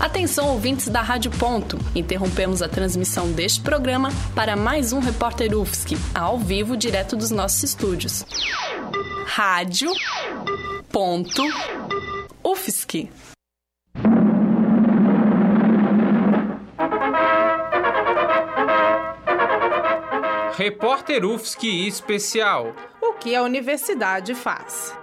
Atenção, ouvintes da Rádio Ponto. Interrompemos a transmissão deste programa para mais um Repórter UFSC, ao vivo, direto dos nossos estúdios. Rádio Ponto UFSC. Repórter UFSC Especial. O que a universidade faz?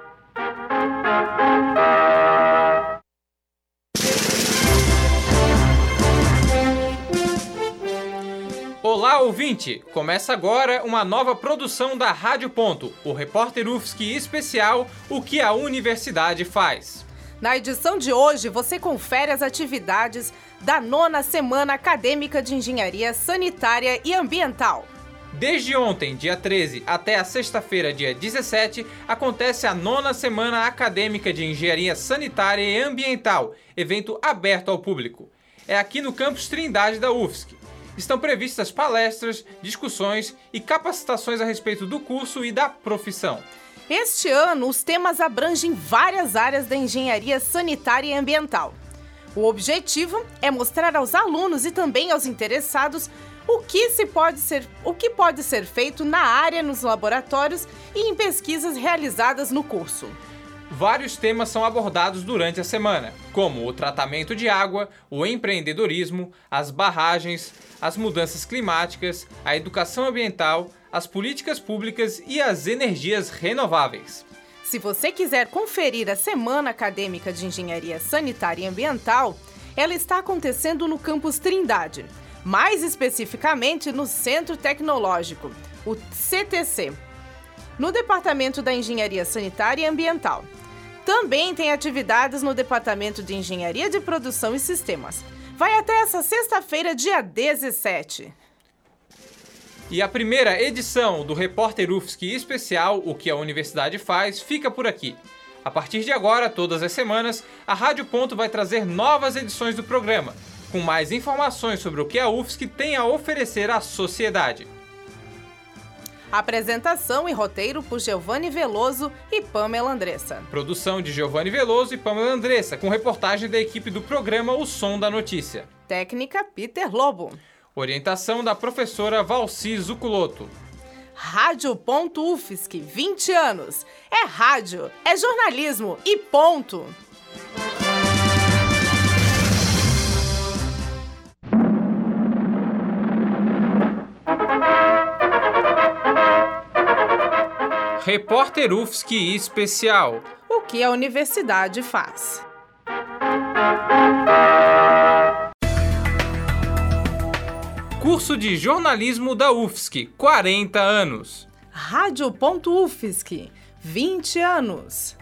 Olá, ouvinte! Começa agora uma nova produção da Rádio Ponto, o Repórter UFSC Especial O que a Universidade faz. Na edição de hoje, você confere as atividades da nona Semana Acadêmica de Engenharia Sanitária e Ambiental. Desde ontem, dia 13, até a sexta-feira, dia 17, acontece a nona Semana Acadêmica de Engenharia Sanitária e Ambiental, evento aberto ao público. É aqui no campus Trindade da UFSC. Estão previstas palestras, discussões e capacitações a respeito do curso e da profissão. Este ano, os temas abrangem várias áreas da engenharia sanitária e ambiental. O objetivo é mostrar aos alunos e também aos interessados o que, se pode ser, o que pode ser feito na área, nos laboratórios e em pesquisas realizadas no curso. Vários temas são abordados durante a semana, como o tratamento de água, o empreendedorismo, as barragens, as mudanças climáticas, a educação ambiental, as políticas públicas e as energias renováveis. Se você quiser conferir a Semana Acadêmica de Engenharia Sanitária e Ambiental, ela está acontecendo no campus Trindade, mais especificamente no Centro Tecnológico, o CTC, no Departamento da Engenharia Sanitária e Ambiental. Também tem atividades no Departamento de Engenharia de Produção e Sistemas. Vai até essa sexta-feira, dia 17. E a primeira edição do Repórter UFSC Especial O que a Universidade faz fica por aqui. A partir de agora, todas as semanas, a Rádio Ponto vai trazer novas edições do programa com mais informações sobre o que a UFSC tem a oferecer à sociedade. Apresentação e roteiro por Giovanni Veloso e Pamela Andressa. Produção de Giovanni Veloso e Pamela Andressa, com reportagem da equipe do programa O Som da Notícia. Técnica Peter Lobo. Orientação da professora Valci Zuculoto. Rádio.UFSC, 20 anos. É rádio, é jornalismo e ponto. Repórter UFSC Especial. O que a universidade faz? Curso de Jornalismo da UFSC, 40 anos. Rádio.UFSC, 20 anos.